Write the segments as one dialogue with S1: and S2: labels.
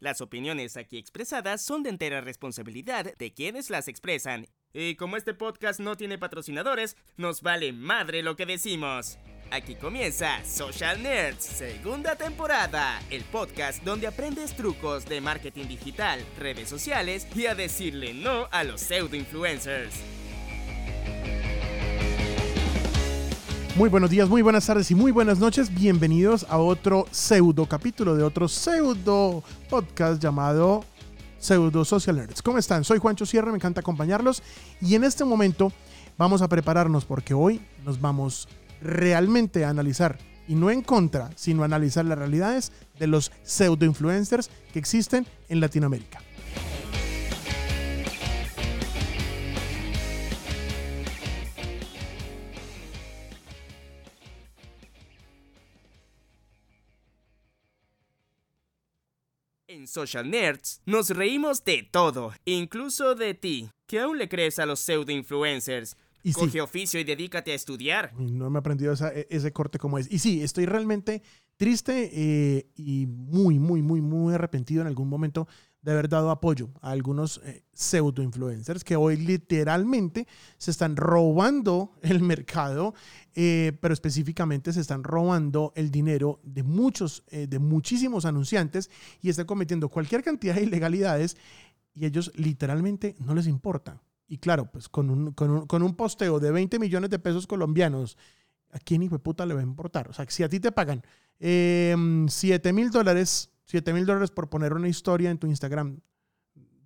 S1: Las opiniones aquí expresadas son de entera responsabilidad de quienes las expresan. Y como este podcast no tiene patrocinadores, nos vale madre lo que decimos. Aquí comienza Social Nerds, segunda temporada, el podcast donde aprendes trucos de marketing digital, redes sociales y a decirle no a los pseudo influencers.
S2: Muy buenos días, muy buenas tardes y muy buenas noches. Bienvenidos a otro pseudo capítulo de otro pseudo podcast llamado Pseudo Social Nerds. ¿Cómo están? Soy Juancho Sierra, me encanta acompañarlos y en este momento vamos a prepararnos porque hoy nos vamos realmente a analizar y no en contra, sino a analizar las realidades de los pseudo influencers que existen en Latinoamérica.
S1: En Social Nerds nos reímos de todo, incluso de ti, que aún le crees a los pseudo influencers.
S2: Y sí.
S1: Coge oficio y dedícate a estudiar.
S2: No me he aprendido esa- e- ese corte como es. Y sí, estoy realmente triste eh, y muy, muy, muy, muy arrepentido en algún momento de haber dado apoyo a algunos eh, pseudo influencers que hoy literalmente se están robando el mercado, eh, pero específicamente se están robando el dinero de muchos, eh, de muchísimos anunciantes y están cometiendo cualquier cantidad de ilegalidades y ellos literalmente no les importa. Y claro, pues con un, con un, con un posteo de 20 millones de pesos colombianos, ¿a quién hijo de puta le va a importar? O sea, si a ti te pagan eh, 7 mil dólares, 7 mil dólares por poner una historia en tu Instagram,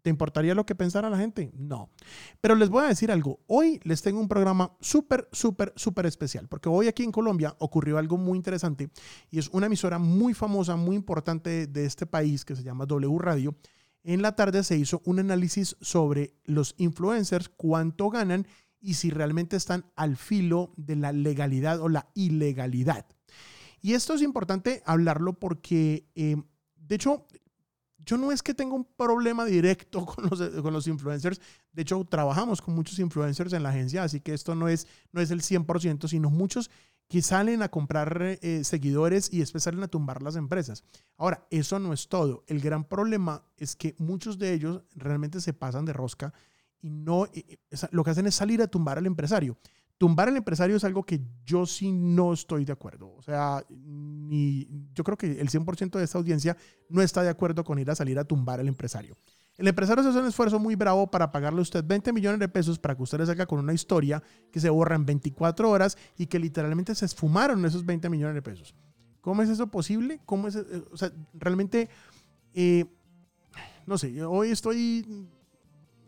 S2: ¿te importaría lo que pensara la gente? No. Pero les voy a decir algo. Hoy les tengo un programa súper, súper, súper especial, porque hoy aquí en Colombia ocurrió algo muy interesante y es una emisora muy famosa, muy importante de este país que se llama W Radio. En la tarde se hizo un análisis sobre los influencers, cuánto ganan y si realmente están al filo de la legalidad o la ilegalidad. Y esto es importante hablarlo porque, eh, de hecho, yo no es que tenga un problema directo con los, con los influencers. De hecho, trabajamos con muchos influencers en la agencia, así que esto no es, no es el 100%, sino muchos que salen a comprar eh, seguidores y después salen a tumbar las empresas. Ahora, eso no es todo. El gran problema es que muchos de ellos realmente se pasan de rosca y no, eh, lo que hacen es salir a tumbar al empresario. Tumbar al empresario es algo que yo sí no estoy de acuerdo. O sea, ni, yo creo que el 100% de esta audiencia no está de acuerdo con ir a salir a tumbar al empresario. El empresario se hace un esfuerzo muy bravo para pagarle a usted 20 millones de pesos para que usted le saca con una historia que se borra en 24 horas y que literalmente se esfumaron esos 20 millones de pesos. ¿Cómo es eso posible? ¿Cómo es, eh, o sea, realmente, eh, no sé, hoy estoy,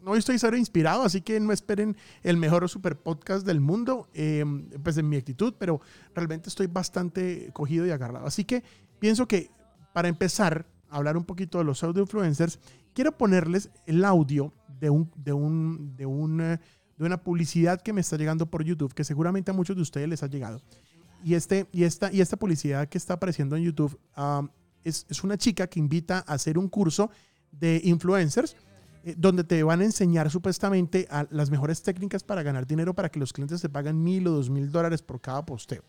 S2: hoy estoy cero inspirado, así que no esperen el mejor super podcast del mundo, eh, pues en mi actitud, pero realmente estoy bastante cogido y agarrado. Así que pienso que para empezar a hablar un poquito de los pseudo influencers, quiero ponerles el audio de un, de un, de un, eh, de una publicidad que me está llegando por YouTube, que seguramente a muchos de ustedes les ha llegado. Y, este, y, esta, y esta publicidad que está apareciendo en YouTube um, es, es una chica que invita a hacer un curso de influencers donde te van a enseñar supuestamente las mejores técnicas para ganar dinero para que los clientes te paguen mil o dos mil dólares por cada posteo.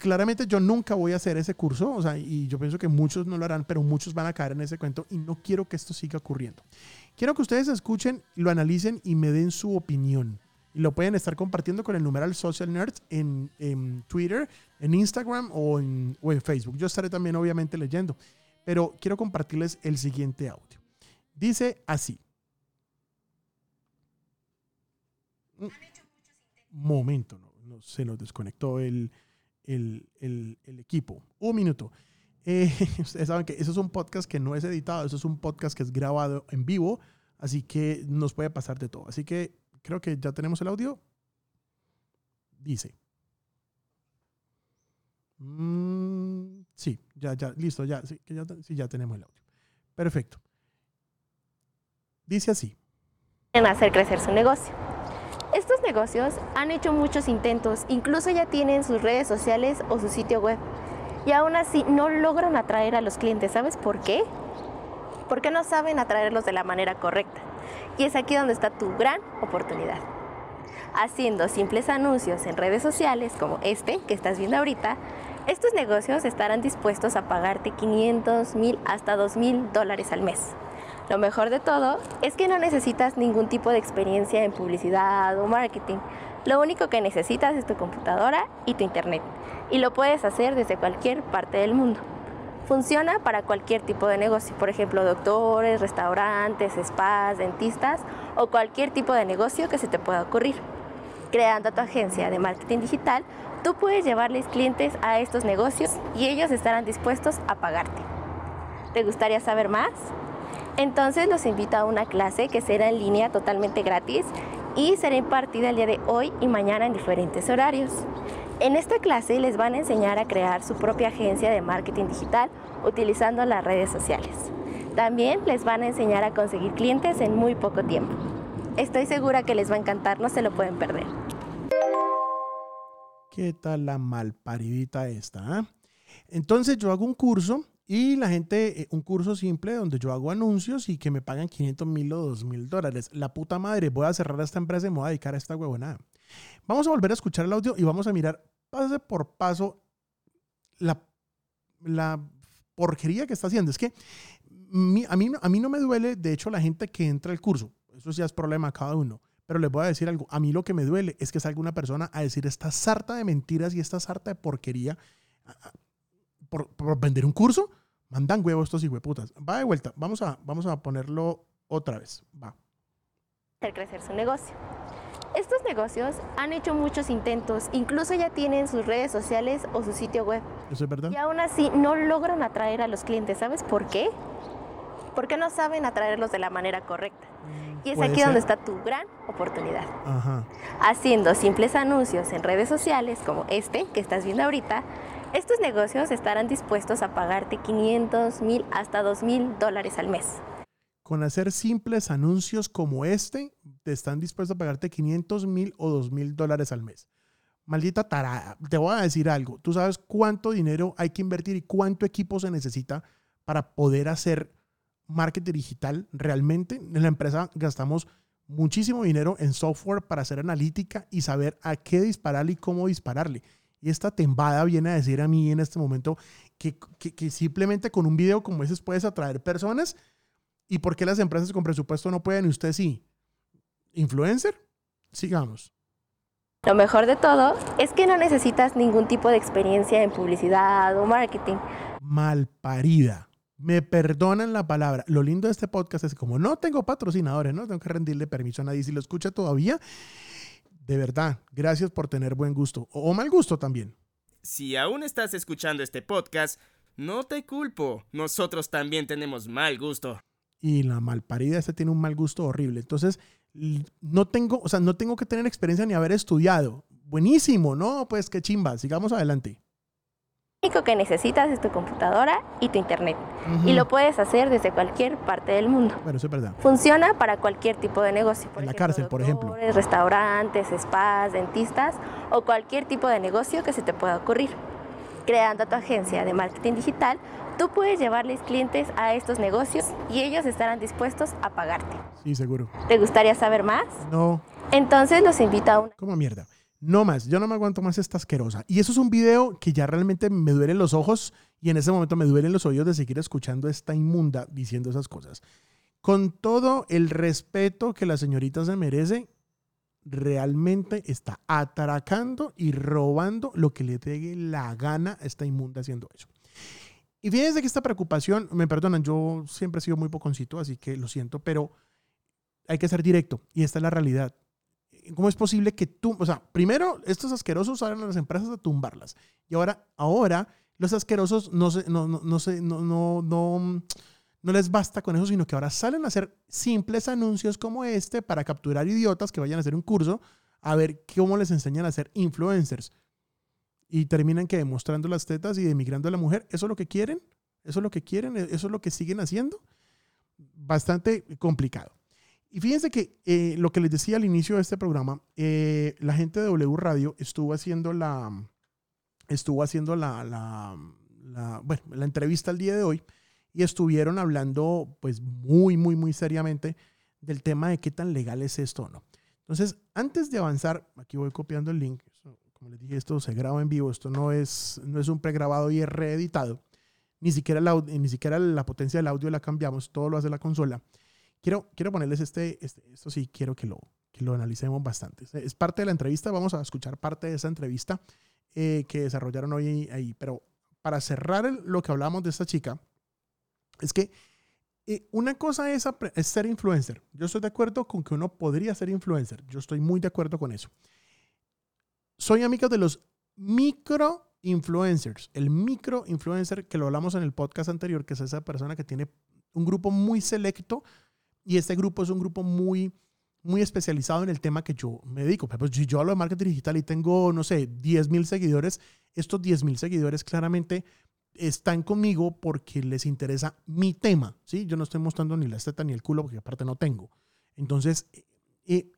S2: Claramente yo nunca voy a hacer ese curso, o sea, y yo pienso que muchos no lo harán, pero muchos van a caer en ese cuento y no quiero que esto siga ocurriendo. Quiero que ustedes escuchen, lo analicen y me den su opinión. Y lo pueden estar compartiendo con el numeral Social Nerds en, en Twitter, en Instagram o o en Facebook. Yo estaré también obviamente leyendo, pero quiero compartirles el siguiente audio. Dice así. Momento, no, se nos desconectó el, el, el- equipo. Un minuto. Eh, ustedes saben que eso es un podcast que no es editado, eso es un podcast que es grabado en vivo, así que nos puede pasar de todo. Así que creo que ya tenemos el audio. Dice. Mm, sí, ya, ya, listo, ya, sí, ya, sí, ya tenemos el audio. Perfecto. Dice así.
S3: en hacer crecer su negocio. Estos negocios han hecho muchos intentos, incluso ya tienen sus redes sociales o su sitio web. Y aún así no logran atraer a los clientes. ¿Sabes por qué? Porque no saben atraerlos de la manera correcta. Y es aquí donde está tu gran oportunidad. Haciendo simples anuncios en redes sociales como este que estás viendo ahorita Estos negocios estarán dispuestos a pagarte 500, 1000 hasta 2000 dólares al mes. Lo mejor de todo es que no necesitas ningún tipo de experiencia en publicidad o marketing. Lo único que necesitas es tu computadora y tu internet. Y lo puedes hacer desde cualquier parte del mundo. Funciona para cualquier tipo de negocio, por ejemplo, doctores, restaurantes, spas, dentistas o cualquier tipo de negocio que se te pueda ocurrir. Creando tu agencia de marketing digital, tú puedes llevarles clientes a estos negocios y ellos estarán dispuestos a pagarte. ¿Te gustaría saber más? Entonces los invito a una clase que será en línea totalmente gratis y será impartida el día de hoy y mañana en diferentes horarios. En esta clase les van a enseñar a crear su propia agencia de marketing digital utilizando las redes sociales. También les van a enseñar a conseguir clientes en muy poco tiempo. Estoy segura que les va a encantar, no se lo pueden perder.
S2: ¿Qué tal la malparidita esta? ah? Entonces yo hago un curso y la gente, eh, un curso simple donde yo hago anuncios y que me pagan 500 mil o 2 mil dólares. La puta madre, voy a cerrar esta empresa y me voy a dedicar a esta huevonada. Vamos a volver a escuchar el audio y vamos a mirar paso por paso la, la porquería que está haciendo. Es que a, mí, a mí no me duele, de hecho, la gente que entra al curso. Eso ya es problema de cada uno. Pero les voy a decir algo. A mí lo que me duele es que salga una persona a decir esta sarta de mentiras y esta sarta de porquería a- a- por, por vender un curso. Mandan huevos estos hijueputas. Va de vuelta. Vamos a, vamos a ponerlo otra vez. Va.
S3: hacer crecer su negocio. Estos negocios han hecho muchos intentos, incluso ya tienen sus redes sociales o su sitio web.
S2: ¿Eso es verdad?
S3: Y aún así no logran atraer a los clientes. ¿Sabes por qué? Porque no saben atraerlos de la manera correcta. Y es aquí donde
S2: ser.
S3: está tu gran oportunidad.
S2: Ajá.
S3: Haciendo simples anuncios en redes sociales como este que estás viendo ahorita, estos negocios estarán dispuestos a pagarte 500, 1000 hasta 2000 dólares al mes.
S2: Con hacer simples anuncios como este, te están dispuestos a pagarte 500 mil o 2 mil dólares al mes. Maldita tarada. Te voy a decir algo. Tú sabes cuánto dinero hay que invertir y cuánto equipo se necesita para poder hacer marketing digital realmente. En la empresa gastamos muchísimo dinero en software para hacer analítica y saber a qué dispararle y cómo dispararle. Y esta tembada viene a decir a mí en este momento que, que- que simplemente con un video como ese puedes atraer personas. ¿Y por qué las empresas con presupuesto no pueden y usted sí? ¿Influencer? Sigamos.
S3: Lo mejor de todo es que no necesitas ningún tipo de experiencia en publicidad o marketing.
S2: Malparida. Me perdonan la palabra. Lo lindo de este podcast es que como no tengo patrocinadores, no tengo que rendirle permiso a nadie. Si lo escucha todavía, de verdad, gracias por tener buen gusto. O, o mal gusto también.
S1: Si aún estás escuchando este podcast, no te culpo. Nosotros también tenemos mal gusto.
S2: Y la malparida este tiene un mal gusto horrible. Entonces, no tengo, o sea, no tengo que tener experiencia ni haber estudiado. Buenísimo, ¿no? Pues qué chimba. Sigamos adelante.
S3: Único que necesitas es tu computadora y tu internet.
S2: Ujú.
S3: Y lo puedes hacer desde cualquier parte del mundo.
S2: Bueno, eso es verdad.
S3: Funciona para cualquier tipo de negocio.
S2: En la cárcel, por ejemplo.
S3: Restaurantes, spas, dentistas o cualquier tipo de negocio que se te pueda ocurrir. Creando tu agencia de marketing digital, tú puedes llevarles clientes a estos negocios y ellos estarán dispuestos a pagarte.
S2: Sí, seguro.
S3: ¿Te gustaría saber más?
S2: No,
S3: Entonces los invito a una
S2: como mierda. No más, yo no me aguanto más esta asquerosa. Y eso es un video que ya realmente me duelen los ojos y en ese momento me duelen los oídos de seguir escuchando esta inmunda diciendo esas cosas. Con todo el respeto que la señorita se merece, realmente está atracando y robando lo que le pegue la gana a esta inmunda haciendo eso. Y fíjense que esta preocupación, me perdonan, yo siempre he sido muy poconcito, así que lo siento, pero hay que ser directo y esta es la realidad. ¿Cómo es posible que tú, o sea, primero estos asquerosos salen a las empresas a tumbarlas y ahora, ahora los asquerosos no se, no, no, no, se, no, no, no, no les basta con eso, sino que ahora salen a hacer simples anuncios como este para capturar idiotas que vayan a hacer un curso a ver cómo les enseñan a ser influencers y terminan que demostrando las tetas y demigrando a la mujer. ¿Eso es lo que quieren? ¿Eso es lo que quieren? ¿Eso es lo que siguen haciendo? Bastante complicado. Y fíjense que eh, lo que les decía al inicio de este programa, eh, la gente de W Radio estuvo haciendo la, estuvo haciendo la, la, la, bueno, la entrevista el día de hoy y estuvieron hablando pues muy, muy, muy seriamente del tema de qué tan legal es esto o no. Entonces, antes de avanzar, aquí voy copiando el link, como les dije, esto se graba en vivo, esto no es, no es un pregrabado y es reeditado. Ni siquiera, la, ni siquiera la potencia del audio la cambiamos, todo lo hace la consola. Quiero, quiero ponerles este, este esto sí, quiero que lo, que lo analicemos bastante. Es parte de la entrevista, vamos a escuchar parte de esa entrevista eh, que desarrollaron hoy ahí. Pero para cerrar lo que hablamos de esta chica, es que eh, una cosa es, es, ser influencer. Yo estoy de acuerdo con que uno podría ser influencer. Yo estoy muy de acuerdo con eso. Soy amigo de los micro influencers. El micro influencer que lo hablamos en el podcast anterior, que es esa persona que tiene un grupo muy selecto y este grupo es un grupo muy muy especializado en el tema que yo me dedico. Pues si yo hablo de marketing digital y tengo, no sé, 10 mil seguidores, estos 10 mil seguidores claramente están conmigo porque les interesa mi tema, ¿sí? Yo no estoy mostrando ni la esteta ni el culo porque aparte no tengo. Entonces, eh,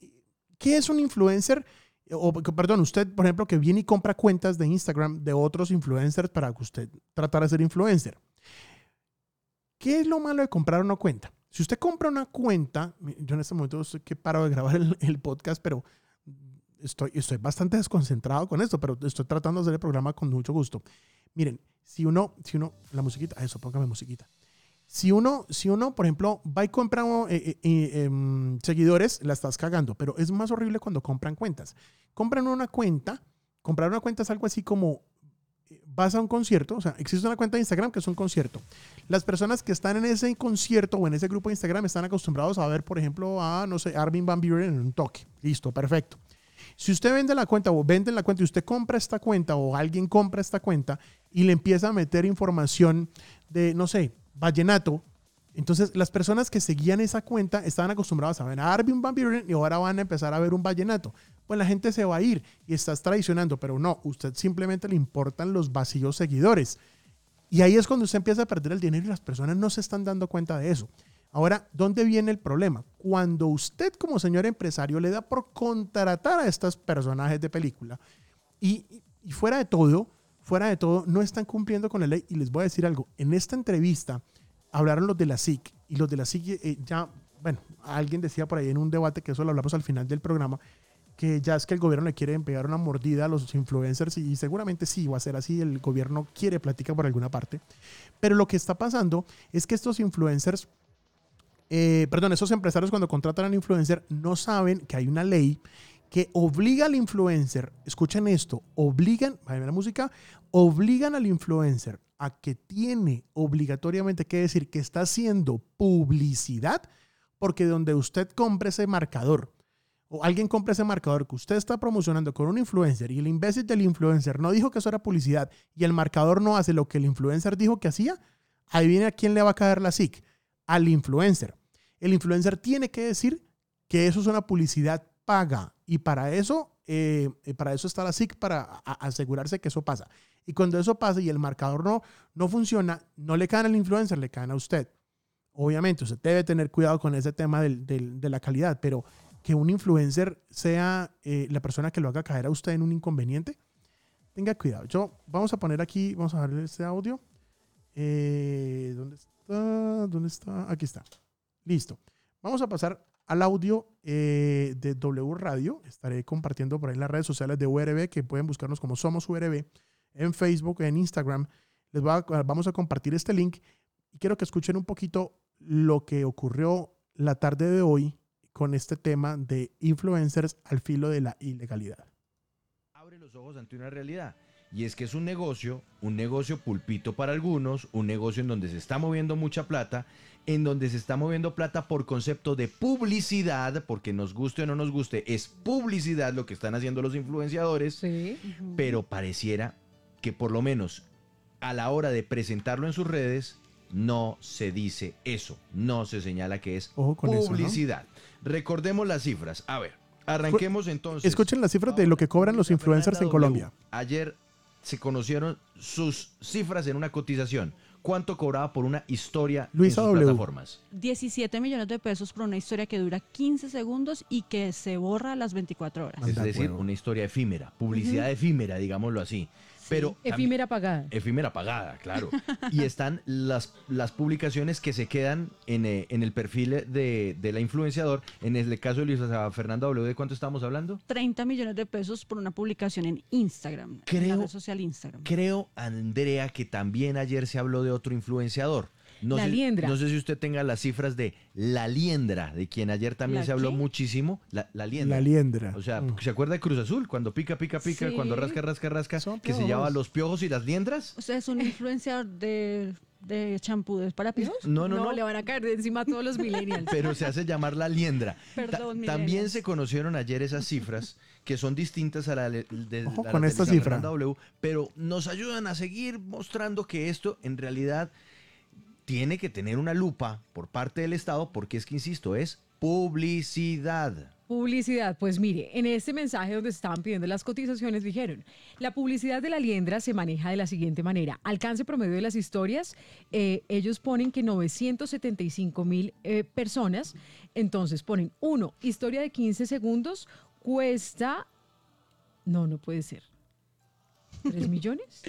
S2: ¿qué es un influencer? O, perdón, usted, por ejemplo, que viene y compra cuentas de Instagram de otros influencers para que usted tratara de ser influencer. ¿Qué es lo malo de comprar una cuenta? Si usted compra una cuenta, yo en este momento estoy que paro de grabar el, podcast, pero estoy, estoy bastante desconcentrado con esto, pero estoy tratando de hacer el programa con mucho gusto. Miren, si uno, si uno, la musiquita, eso, póngame musiquita. Si uno, si uno, por ejemplo, va y compra eh, eh, em, seguidores, la estás cagando, pero es más horrible cuando compran cuentas. Compran una cuenta, comprar una cuenta es algo así como eh, vas a un concierto, o sea, existe una cuenta de Instagram que es un concierto. Las personas que están en ese concierto o en ese grupo de Instagram están acostumbrados a ver, por ejemplo, a, no sé, Armin Van Buren en un toque. Listo, perfecto. Si usted vende la cuenta o vende la cuenta y usted compra esta cuenta o alguien compra esta cuenta y le empieza a meter información de, no sé, vallenato, entonces las personas que seguían esa cuenta estaban acostumbradas a ver a Armin Van Buren y ahora van a empezar a ver un vallenato. Pues la gente se va a ir y estás traicionando, pero no, usted simplemente le importan los vacíos seguidores. Y ahí es cuando usted empieza a perder el dinero y las personas no se están dando cuenta de eso. Ahora, ¿dónde viene el problema? Cuando usted como señor empresario le da por contratar a estos personajes de película y, fuera de todo, fuera de todo, no están cumpliendo con la ley. Y les voy a decir algo, en esta entrevista hablaron los de la SIC y los de la SIC eh, ya, bueno, alguien decía por ahí en un debate que eso lo hablamos al final del programa, que ya es que el gobierno le quiere pegar una mordida a los influencers y seguramente sí va a ser así, el gobierno quiere platicar por alguna parte, pero lo que está pasando es que estos influencers eh, perdón, esos empresarios cuando contratan al influencer no saben que hay una ley que obliga al influencer, escuchen esto, obligan, a la música, obligan al influencer a que tiene obligatoriamente que decir que está haciendo publicidad, porque donde usted compre ese marcador, o alguien compre ese marcador que usted está promocionando con un influencer y el imbécil del influencer no dijo que eso era publicidad y el marcador no hace lo que el influencer dijo que hacía, ahí viene a quién le va a caer la SIC al influencer. El influencer tiene que decir que eso es una publicidad paga y para eso, eh, para eso está la SIC, para asegurarse que eso pasa. Y cuando eso pasa y el marcador no, no funciona, no le caen al influencer, le caen a usted. Obviamente, usted debe tener cuidado con ese tema de la calidad, pero que un influencer sea eh, la persona que lo haga caer a usted en un inconveniente, tenga cuidado. Yo, vamos a poner aquí, vamos a ver este audio. Eh, ¿Dónde está? ¿Dónde está? Aquí está. Listo. Vamos a pasar al audio eh, de W Radio. Estaré compartiendo por ahí en las redes sociales de URB, que pueden buscarnos como Somos URB, en Facebook, en Instagram. Les vamos a compartir este link y quiero que escuchen un poquito lo que ocurrió la tarde de hoy con este tema de influencers al filo de la ilegalidad.
S4: Abre los ojos ante una realidad. Y es que es un negocio, un negocio pulpito para algunos, un negocio en donde se está moviendo mucha plata, en donde se está moviendo plata por concepto de publicidad, porque nos guste o no nos guste, es publicidad lo que están haciendo los influenciadores, sí. pero pareciera que por lo menos a la hora de presentarlo en sus redes, no se dice eso, no se señala que es publicidad. Recordemos las cifras. A ver, arranquemos entonces.
S2: Escuchen las cifras de lo que cobran los influencers en Colombia.
S4: Ayer se conocieron sus cifras en una cotización. ¿Cuánto cobraba por una historia
S2: Luisa en sus
S5: plataformas? 17 millones de pesos por una historia que dura 15 segundos y que se borra a las 24 horas.
S4: Es decir, una historia efímera, publicidad efímera, digámoslo así. Pero
S6: Efímera pagada.
S4: efímera pagada, claro. Y están las, las publicaciones que se quedan en, eh, en el perfil de, de la influenciador. En el caso de Luisa Fernanda W, ¿de cuánto estamos hablando?
S5: 30 millones de pesos por una publicación en Instagram, en la
S4: Creo-
S5: red social Instagram.
S4: Creo, Andrea, que también ayer se habló de otro influenciador. No
S6: La
S4: sé,
S6: Liendra.
S4: No sé si usted tenga las cifras de La Liendra, de quien ayer también
S5: ¿La
S4: se habló
S5: qué?
S4: muchísimo. La, la Liendra.
S2: La liendra.
S4: O sea,
S2: Mm.
S4: ¿se acuerda de Cruz Azul? Cuando pica, pica, pica,
S6: Sí.
S4: cuando rasca, rasca, rasca,
S2: Son
S4: que se llevaba los piojos y las liendras.
S5: ¿Usted es un influenciador de, de champú de para piojos?
S4: No, no, no.
S6: le van a caer de encima a todos los millennials.
S4: pero se hace llamar la liendra. Ta-
S5: Perdón,
S4: también se conocieron ayer esas cifras que son distintas a la de, de-
S2: Ojo
S4: a la
S2: con esta cifra.
S4: W, pero nos ayudan a seguir mostrando que esto en realidad tiene que tener una lupa por parte del Estado porque es que, insisto, es publicidad.
S6: Publicidad, pues mire, en este mensaje donde se estaban pidiendo las cotizaciones dijeron, la publicidad de la liendra se maneja de la siguiente manera, alcance promedio de las historias, eh, ellos ponen que 975 mil eh, personas, entonces ponen, uno, historia de 15 segundos cuesta, no, no puede ser, ¿3 millones?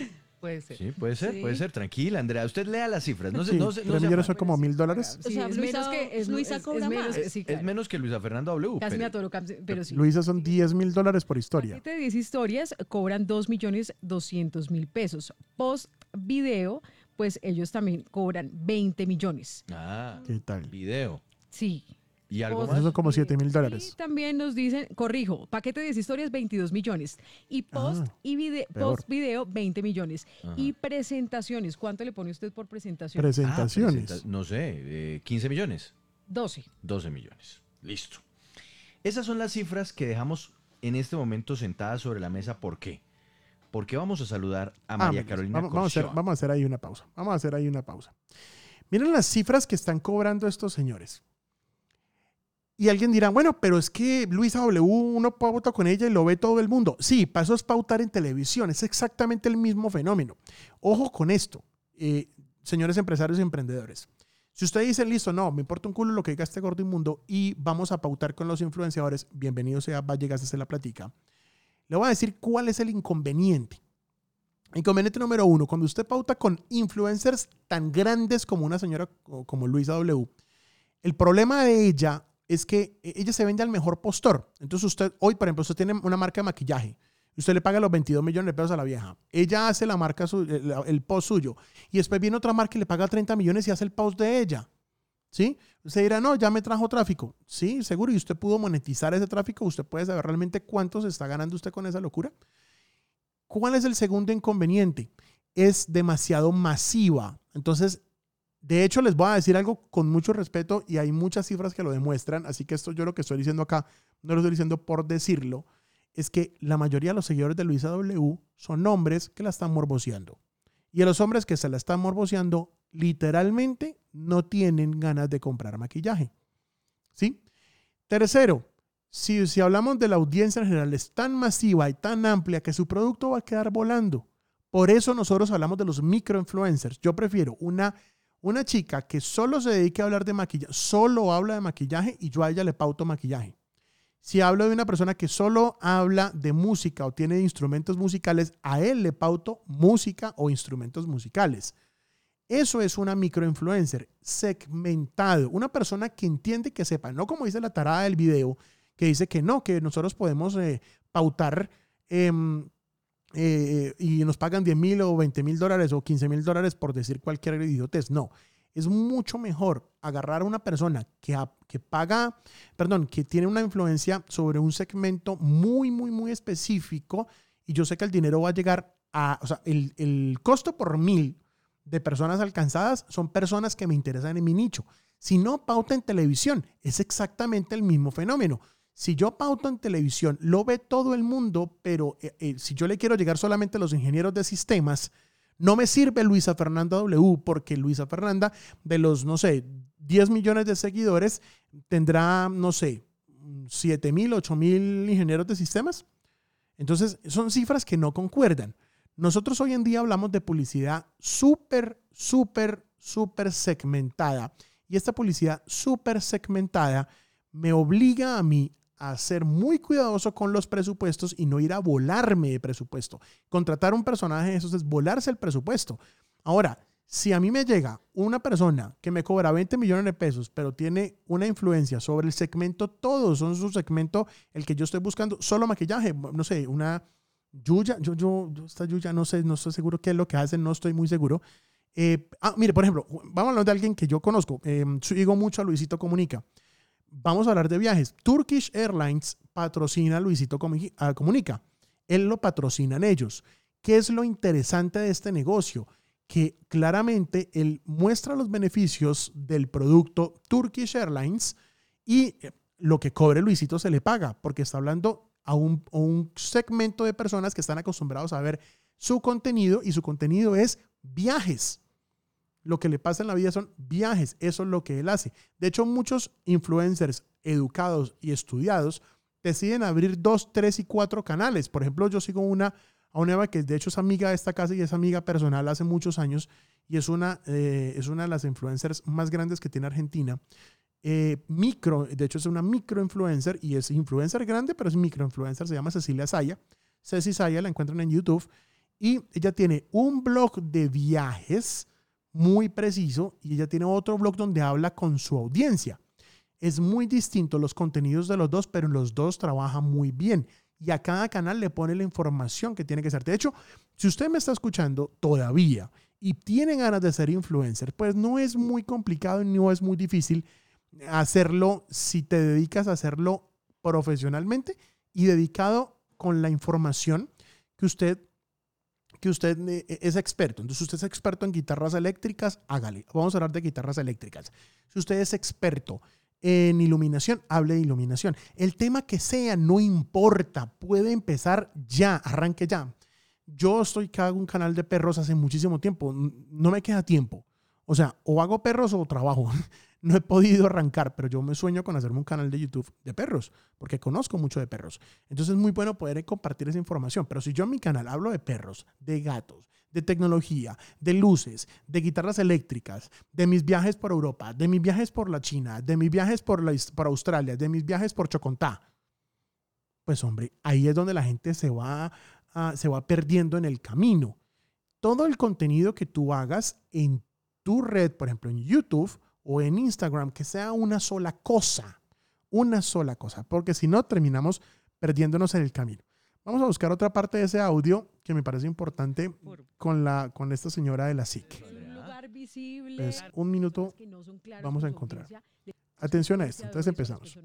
S6: Puede ser.
S4: Sí, puede ser,
S5: Sí.
S4: puede ser. Tranquila, Andrea. Usted lea las cifras. No
S2: Sí,
S4: no se- no
S2: tres
S4: se
S2: millones son como mil dólares.
S5: O sea,
S6: es
S5: Luisa-
S6: menos que es,
S5: Luisa cobra
S6: es menos
S5: más.
S6: que-
S4: Es,
S6: sí,
S4: es
S6: claro.
S4: menos que Luisa Fernanda W.
S6: Casi
S4: pero-
S6: me atoro, pero sí.
S2: Luisa son 10 mil dólares por historia.
S6: De 10 historias cobran 2 millones 200 mil pesos. Post video, pues ellos también cobran 20 millones.
S4: Ah,
S2: ¿Qué tal?
S4: video.
S6: Sí.
S4: ¿Y algo
S6: Post-
S4: más?
S2: Eso son como 7 mil
S6: Y
S2: dólares.
S6: también nos dicen, corrijo, paquete de 10 historias 22 millones. Y post,
S2: Ah,
S6: y vide-
S2: peor.
S6: post video 20 millones.
S4: Ajá.
S6: Y presentaciones, ¿cuánto le pone usted por presentación?
S4: Ah,
S2: Presentaciones.
S4: presenta- no sé, eh, 15 millones.
S6: 12.
S4: 12 millones. Listo. Esas son las cifras que dejamos en este momento sentadas sobre la mesa. ¿Por qué? Porque vamos a saludar a
S2: Ah,
S4: María Carolina
S2: vamos, vamos a hacer, vamos a hacer ahí una pausa. Vamos a hacer ahí una pausa. Miren las cifras que están cobrando estos señores. Y alguien dirá, bueno, pero es que Luisa W, uno pauta con ella y lo ve todo el mundo. Sí, eso es pautar en televisión. Es exactamente el mismo fenómeno. Ojo con esto, eh, señores empresarios y emprendedores. Si usted dice, listo, no, me importa un culo lo que diga este gordo inmundo y vamos a pautar con los influenciadores, bienvenido sea, va a llegar a hacer la platica. Le voy a decir cuál es el inconveniente. Inconveniente número uno, cuando usted pauta con influencers tan grandes como una señora como Luisa W, el problema de ella es que e, ella se vende al mejor postor. Entonces usted, hoy por ejemplo, usted tiene una marca de maquillaje. Usted le paga los 22 millones de pesos a la vieja. Ella hace la marca, su- el, el post suyo. Y después viene otra marca y le paga 30 millones y hace el post de ella. ¿Sí? Usted dirá, no, ya me trajo tráfico. Sí, seguro. Y usted pudo monetizar ese tráfico. Usted puede saber realmente cuánto se está ganando usted con esa locura. ¿Cuál es el segundo inconveniente? Es demasiado masiva. Entonces, de hecho, les voy a decir algo con mucho respeto y hay muchas cifras que lo demuestran. Así que esto yo lo que estoy diciendo acá, no lo estoy diciendo por decirlo, es que la mayoría de los seguidores de Luisa W son hombres que la están morboseando. Y a los hombres que se la están morboseando, literalmente no tienen ganas de comprar maquillaje. ¿Sí? Tercero, si, si hablamos de la audiencia en general, es tan masiva y tan amplia que su producto va a quedar volando. Por eso nosotros hablamos de los microinfluencers. Yo prefiero una, una chica que solo se dedique a hablar de maquillaje, solo habla de maquillaje y yo a ella le pauto maquillaje. Si hablo de una persona que solo habla de música o tiene instrumentos musicales, a él le pauto música o instrumentos musicales. Eso es una microinfluencer segmentado, una persona que entiende que sepa, no como dice la tarada del video, que dice que no, que nosotros podemos eh, pautar em, eh, y nos pagan 10 mil o 20 mil dólares o 15 mil dólares por decir cualquier idiotez. No, es mucho mejor agarrar a una persona que, ha- que paga, perdón, que tiene una influencia sobre un segmento muy, muy, muy específico y yo sé que el dinero va a llegar a, o sea, el, el costo por mil de personas alcanzadas son personas que me interesan en mi nicho. Si no pauta en televisión, es exactamente el mismo fenómeno. Si yo pauto en televisión, lo ve todo el mundo, pero eh, eh, si yo le quiero llegar solamente a los ingenieros de sistemas, no me sirve Luisa Fernanda W, porque Luisa Fernanda, de los, no sé, 10 millones de seguidores, tendrá, no sé, 7 mil, 8 mil ingenieros de sistemas. Entonces, son cifras que no concuerdan. Nosotros hoy en día hablamos de publicidad súper, súper, súper segmentada. Y esta publicidad súper segmentada me obliga a mí a ser muy cuidadoso con los presupuestos y no ir a volarme de presupuesto. Contratar un personaje de esos es volarse el presupuesto. Ahora, si a mí me llega una persona que me cobra 20 millones de pesos, pero tiene una influencia sobre el segmento, todos son su segmento, el que yo estoy buscando, solo maquillaje, no sé, una Yuya, yo, yo, esta Yuya, no sé, no estoy seguro qué es lo que hacen, no estoy muy seguro. Eh, ah, mire, por ejemplo, vamos a hablar de alguien que yo conozco, eh, sigo mucho a Luisito Comunica. Vamos a hablar de viajes. Turkish Airlines patrocina a Luisito Comunica. Él lo patrocinan ellos. ¿Qué es lo interesante de este negocio? que claramente él muestra los beneficios del producto Turkish Airlines y eh, lo que cobre Luisito se le paga, porque está hablando a un, un, segmento de personas que están acostumbrados a ver su contenido y su contenido es viajes. Lo que le pasa en la vida son viajes, eso es lo que él hace. De hecho, muchos influencers educados y estudiados deciden abrir dos, tres y cuatro canales. Por ejemplo, yo sigo una a una Eva que de hecho es amiga de esta casa y es amiga personal hace muchos años y es una, eh, es una de las influencers más grandes que tiene Argentina. Eh, micro, de hecho es una micro influencer y es influencer grande, pero es micro influencer, se llama Cecilia Saya. Ceci Saya la encuentran en YouTube y ella tiene un blog de viajes muy preciso y ella tiene otro blog donde habla con su audiencia. Es muy distinto los contenidos de los dos, pero los dos trabajan muy bien y a cada canal le pone la información que tiene que ser. De hecho, si usted me está escuchando todavía y tiene ganas de ser influencer, pues no es muy complicado y no es muy difícil hacerlo si te dedicas a hacerlo profesionalmente y dedicado con la información que usted que usted eh, es experto. Entonces, usted es experto en guitarras eléctricas, hágale. Vamos a hablar de guitarras eléctricas. Si usted es experto en iluminación, hable de iluminación. El tema que sea, no importa, puede empezar ya, arranque ya. Yo estoy que hago un canal de perros hace muchísimo tiempo, no me queda tiempo. O sea, o hago perros o trabajo. No he podido arrancar, pero yo me sueño con hacerme un canal de YouTube de perros, porque conozco mucho de perros. Entonces es muy bueno poder compartir esa información. Pero si yo en mi canal hablo de perros, de gatos, de tecnología, de luces, de guitarras eléctricas, de mis viajes por Europa, de mis viajes por la China, de mis viajes por, la, por Australia, de mis viajes por Chocontá. Pues hombre, ahí es donde la gente se va, se va perdiendo en el camino. Todo el contenido que tú hagas en tu red, por ejemplo en YouTube o en Instagram, que sea una sola cosa, una sola cosa, porque si no terminamos perdiéndonos en el camino. Vamos a buscar otra parte de ese audio que me parece importante con, la, con esta señora de la SIC.
S6: Un lugar visible.
S2: Es un minuto. Vamos a encontrar. Atención a esto. Entonces empezamos.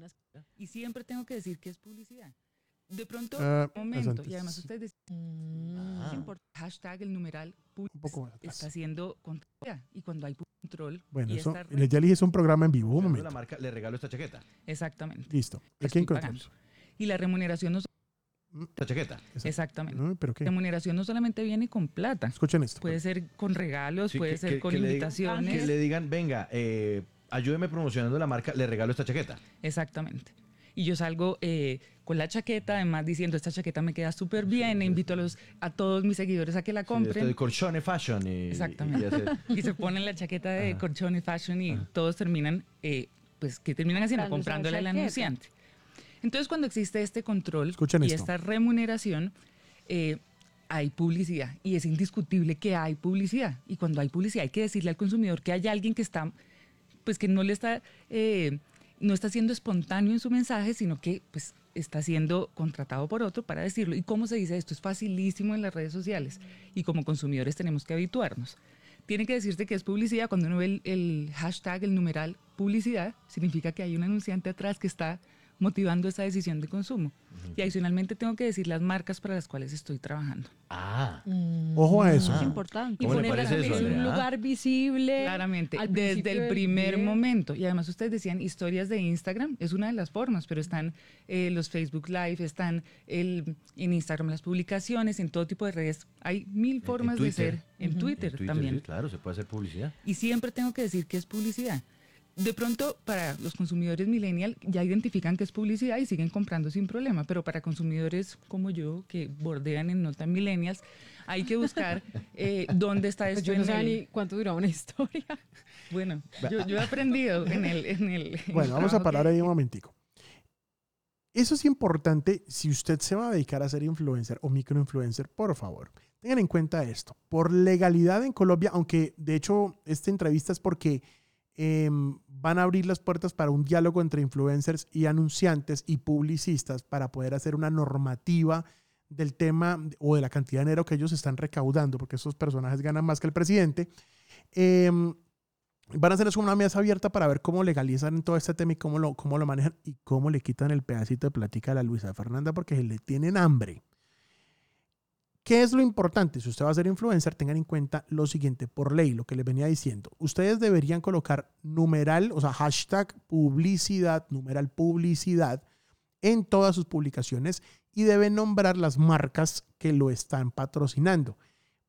S7: Y siempre tengo que decir que es publicidad. De pronto, uh, momento, y además ustedes ah. hashtag el numeral está haciendo y cuando hay control.
S2: Bueno, eso, ya le hice un programa en vivo. Un momento.
S4: La marca le regalo esta chaqueta.
S7: Exactamente.
S2: Listo. Aquí encontramos.
S7: Y la remuneración no
S4: la chaqueta.
S7: Exactamente. ¿pero qué? Remuneración no solamente viene con plata.
S2: Escuchen esto.
S7: Puede ser con regalos, puede ser con invitaciones.
S4: que le digan, venga, eh, ayúdeme promocionando la marca, le regalo esta chaqueta.
S7: Exactamente. Y yo salgo eh, con la chaqueta, además diciendo, esta chaqueta me queda súper bien, e invito a, los, a todos mis seguidores a que la compren.
S4: de Corchone Fashion. Y,
S7: Exactamente. Y, se ponen la chaqueta de Corchone Fashion y todos terminan, eh, pues, ¿qué terminan haciendo? Comprándole al anunciante. Entonces, cuando existe este control y esta remuneración, eh, hay publicidad y es indiscutible que hay publicidad. Y cuando hay publicidad hay que decirle al consumidor que hay alguien que está, pues que no le está, eh, no está siendo espontáneo en su mensaje, sino que pues está siendo contratado por otro para decirlo. ¿Y cómo se dice esto? Es facilísimo en las redes sociales y como consumidores tenemos que habituarnos. Tiene que decirse que es publicidad. Cuando uno ve el, el hashtag, el numeral publicidad, significa que hay un anunciante atrás que está motivando esa decisión de consumo. Y adicionalmente tengo que decir las marcas para las cuales estoy trabajando.
S4: Ah,
S2: mm. ojo a eso.
S6: Es importante. Y ponerlas en un lugar visible.
S7: Claramente, desde el primer momento. Y además ustedes decían historias de Instagram, es una de las formas, pero están eh, los Facebook Live, están el, en Instagram las publicaciones, en todo tipo de redes. Hay mil formas de ser. En, Twitter, también.
S4: claro, se puede hacer publicidad.
S7: Y siempre tengo que decir que es publicidad de pronto para los consumidores millennial ya identifican que es publicidad y siguen comprando sin problema, pero para consumidores como yo que bordean en no tan millennials, hay que buscar eh, dónde está pues esto.
S6: yo no sé ni cuánto duraba una historia.
S7: Bueno, yo, he aprendido en el... En el
S2: bueno, vamos a parar ahí un momentico. eso es importante si usted se va a dedicar a ser influencer o microinfluencer, por favor. Tengan en cuenta esto. Por legalidad en Colombia, aunque de hecho esta entrevista es porque em, van a abrir las puertas para un diálogo entre influencers y anunciantes y publicistas para poder hacer una normativa del tema o de la cantidad de dinero que ellos están recaudando, porque esos personajes ganan más que el presidente. Em, van a hacer eso una mesa abierta para ver cómo legalizan todo este tema y cómo lo, cómo lo manejan y cómo le quitan el pedacito de plática a la Luisa Fernanda porque le tienen hambre. ¿Qué es lo importante? Si usted va a ser influencer, tengan en cuenta lo siguiente, por ley, lo que les venía diciendo. Ustedes deberían colocar numeral, o sea, hashtag publicidad, numeral publicidad en todas sus publicaciones y deben nombrar las marcas que lo están patrocinando.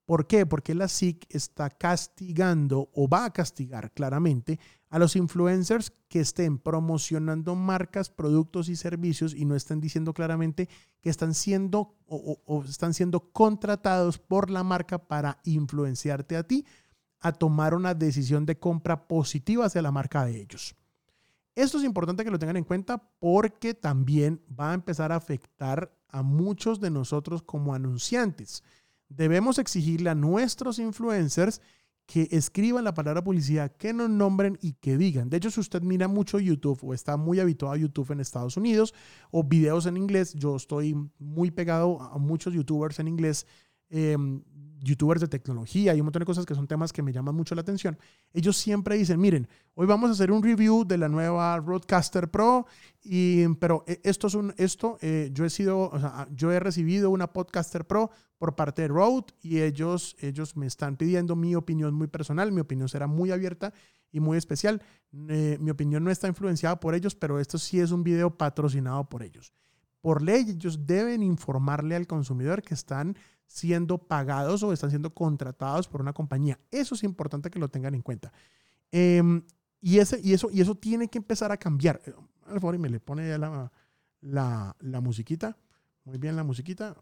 S2: ¿Por qué? Porque la SIC está castigando o va a castigar claramente a los influencers que estén promocionando marcas, productos y servicios y no estén diciendo claramente que están siendo o, están siendo contratados por la marca para influenciarte a ti a tomar una decisión de compra positiva hacia la marca de ellos. Esto es importante que lo tengan en cuenta porque también va a empezar a afectar a muchos de nosotros como anunciantes debemos exigirle a nuestros influencers que escriban la palabra publicidad, que nos nombren y que digan. De hecho, si usted mira mucho YouTube o está muy habituado a YouTube en Estados Unidos o videos en inglés, yo estoy muy pegado a muchos YouTubers en inglés. Em, youtubers de tecnología y un montón de cosas que son temas que me llaman mucho la atención, ellos siempre dicen, miren, hoy vamos a hacer un review de la nueva Roadcaster Pro, y, pero eh, esto es un, esto, eh, yo he sido, o sea, yo he recibido una Podcaster Pro por parte de Rode y ellos, ellos me están pidiendo mi opinión muy personal, mi opinión será muy abierta y muy especial. Eh, mi opinión no está influenciada por ellos, pero esto sí es un video patrocinado por ellos. Por ley, ellos deben informarle al consumidor que están siendo pagados o están siendo contratados por una compañía. Eso es importante que lo tengan en cuenta. Em, y, ese, y, eso, y eso tiene que empezar a cambiar. Al favor, y me le pone la, la, la musiquita. Muy bien, la musiquita.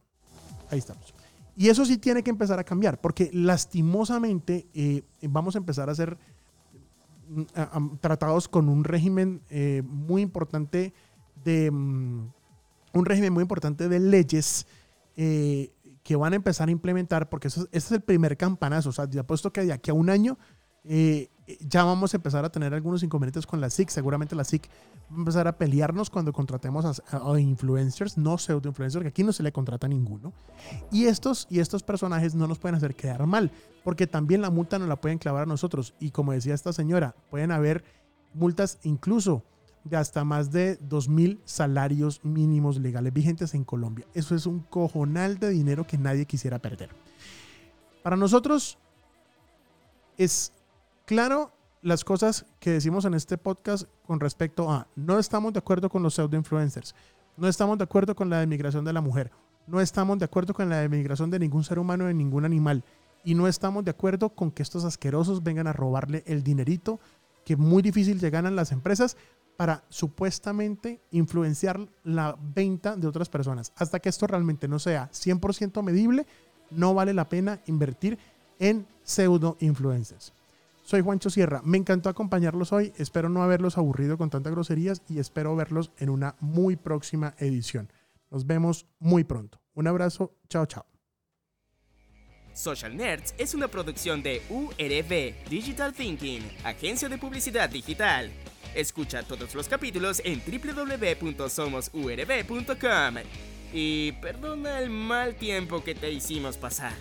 S2: Ahí estamos. Y eso sí tiene que empezar a cambiar, porque lastimosamente eh, vamos a empezar a ser mm, tratados con un régimen eh, muy importante de mm, un régimen muy importante de leyes eh, que van a empezar a implementar, porque eso, es el primer campanazo. O sea, ya puesto que de aquí a un año ya vamos a empezar a tener algunos inconvenientes con la SIC. Seguramente la SIC va a empezar a pelearnos cuando contratemos a, influencers, no pseudo influencers, que aquí no se le contrata a ninguno. Y estos, y estos personajes no nos pueden hacer quedar mal, porque también la multa nos la pueden clavar a nosotros. Y como decía esta señora, pueden haber multas incluso de hasta más de 2.000 salarios mínimos legales vigentes en Colombia. Eso es un cojonal de dinero que nadie quisiera perder. Para nosotros es claro las cosas que decimos en este podcast con respecto a no estamos de acuerdo con los pseudo influencers, no estamos de acuerdo con la demigración de la mujer, no estamos de acuerdo con la demigración de ningún ser humano, de ningún animal, y no estamos de acuerdo con que estos asquerosos vengan a robarle el dinerito que muy difícil llegan a las empresas para supuestamente influenciar la venta de otras personas. Hasta que esto realmente no sea 100% medible, no vale la pena invertir en pseudo influencers. Soy Juancho Sierra, me encantó acompañarlos hoy, espero no haberlos aburrido con tantas groserías y espero verlos en una muy próxima edición. Nos vemos muy pronto. Un abrazo, chao chao.
S1: Social Nerds es una producción de URB Digital Thinking, agencia de publicidad digital. Escucha todos los capítulos en www.somosurb.com. Y perdona el mal tiempo que te hicimos pasar.